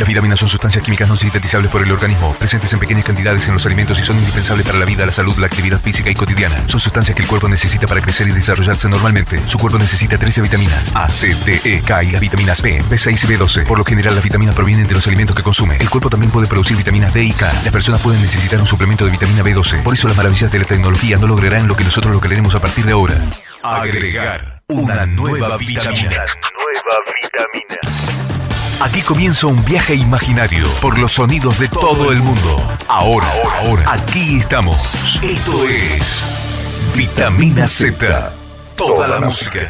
Las vitaminas son sustancias químicas no sintetizables por el organismo, presentes en pequeñas cantidades en los alimentos y son indispensables para la vida, la salud, la actividad física y cotidiana. Son sustancias que el cuerpo necesita para crecer y desarrollarse normalmente. Su cuerpo necesita 13 vitaminas A, C, D, E, K y las vitaminas B, B6 y B12. Por lo general, las vitaminas provienen de los alimentos que consume. El cuerpo también puede producir vitaminas D y K. Las personas pueden necesitar un suplemento de vitamina B12. Por eso las maravillas de la tecnología no lograrán lo que nosotros lo queremos a partir de ahora. Agregar una nueva vitamina. Nueva vitamina. Aquí comienza un viaje imaginario por los sonidos de todo el mundo. Ahora, ahora, aquí estamos. Esto es Vitamina Z. Toda la música.